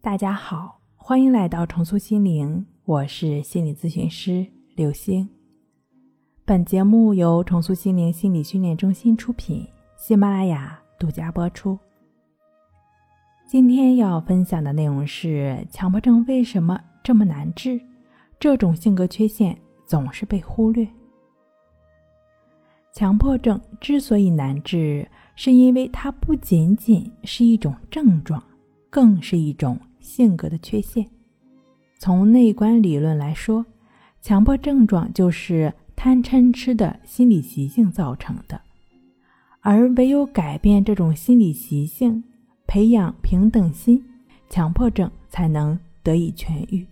大家好，欢迎来到重塑心灵，我是心理咨询师刘星。本节目由重塑心灵心理训练中心出品，喜马拉雅独家播出。今天要分享的内容是：强迫症为什么这么难治？这种性格缺陷总是被忽略。强迫症之所以难治，是因为它不仅仅是一种症状，更是一种性格的缺陷。从内观理论来说，强迫症状就是贪嗔痴的心理习性造成的，而唯有改变这种心理习性，培养平等心，强迫症才能得以痊愈。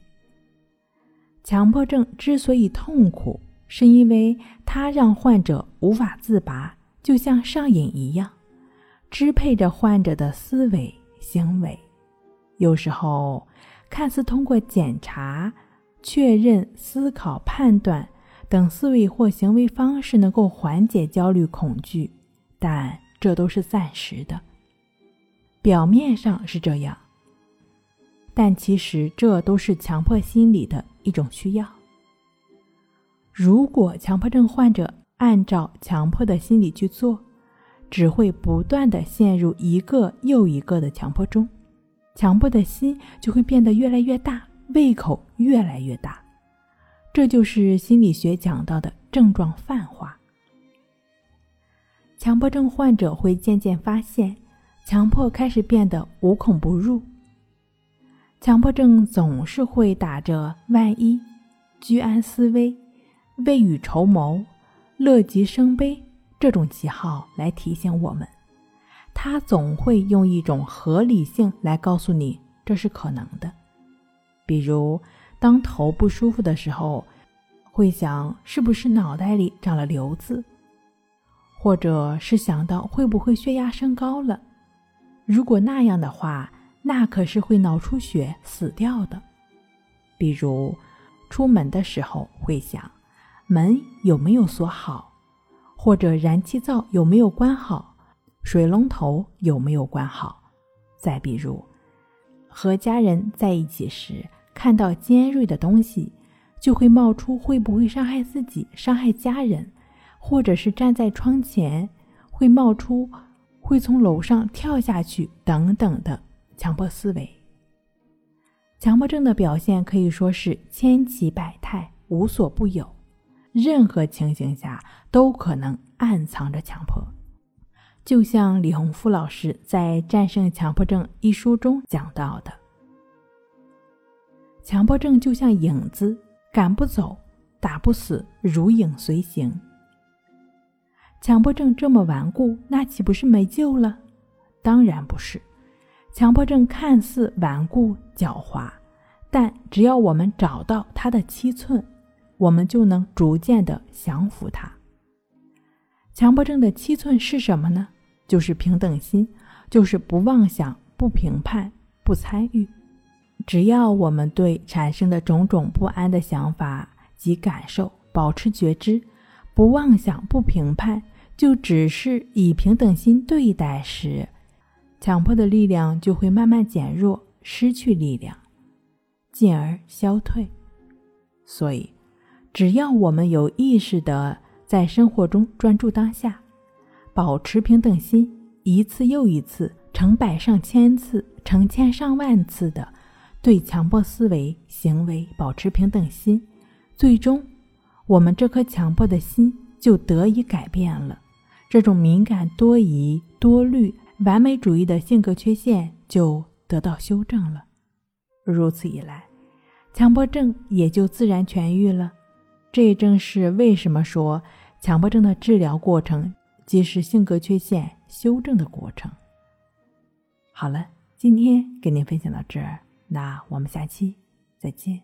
强迫症之所以痛苦，是因为它让患者无法自拔，就像上瘾一样，支配着患者的思维行为。有时候，看似通过检查、确认、思考、判断等思维或行为方式能够缓解焦虑恐惧，但这都是暂时的。表面上是这样，但其实这都是强迫心理的一种需要。如果强迫症患者按照强迫的心理去做，只会不断的陷入一个又一个的强迫中，强迫的心就会变得越来越大，胃口越来越大。这就是心理学讲到的症状泛化。强迫症患者会渐渐发现，强迫开始变得无孔不入。强迫症总是会打着“万一”、居安思危。未雨绸缪、乐极生悲这种旗号来提醒我们，他总会用一种合理性来告诉你这是可能的。比如，当头不舒服的时候，会想是不是脑袋里长了瘤子，或者是想到会不会血压升高了？如果那样的话，那可是会脑出血死掉的。比如，出门的时候会想。门有没有锁好，或者燃气灶有没有关好，水龙头有没有关好？再比如，和家人在一起时，看到尖锐的东西，就会冒出会不会伤害自己、伤害家人，或者是站在窗前，会冒出会从楼上跳下去等等的强迫思维。强迫症的表现可以说是千奇百态，无所不有。任何情形下都可能暗藏着强迫，就像李洪福老师在《战胜强迫症》一书中讲到的：“强迫症就像影子，赶不走，打不死，如影随形。”强迫症这么顽固，那岂不是没救了？当然不是。强迫症看似顽固狡猾，但只要我们找到它的七寸。我们就能逐渐的降服它。强迫症的七寸是什么呢？就是平等心，就是不妄想、不评判、不参与。只要我们对产生的种种不安的想法及感受保持觉知，不妄想、不评判，就只是以平等心对待时，强迫的力量就会慢慢减弱，失去力量，进而消退。所以。只要我们有意识的在生活中专注当下，保持平等心，一次又一次、成百上千次、成千上万次的对强迫思维行为保持平等心，最终，我们这颗强迫的心就得以改变了。这种敏感、多疑、多虑、完美主义的性格缺陷就得到修正了。如此一来，强迫症也就自然痊愈了。这正是为什么说强迫症的治疗过程即是性格缺陷修正的过程。好了，今天跟您分享到这儿，那我们下期再见。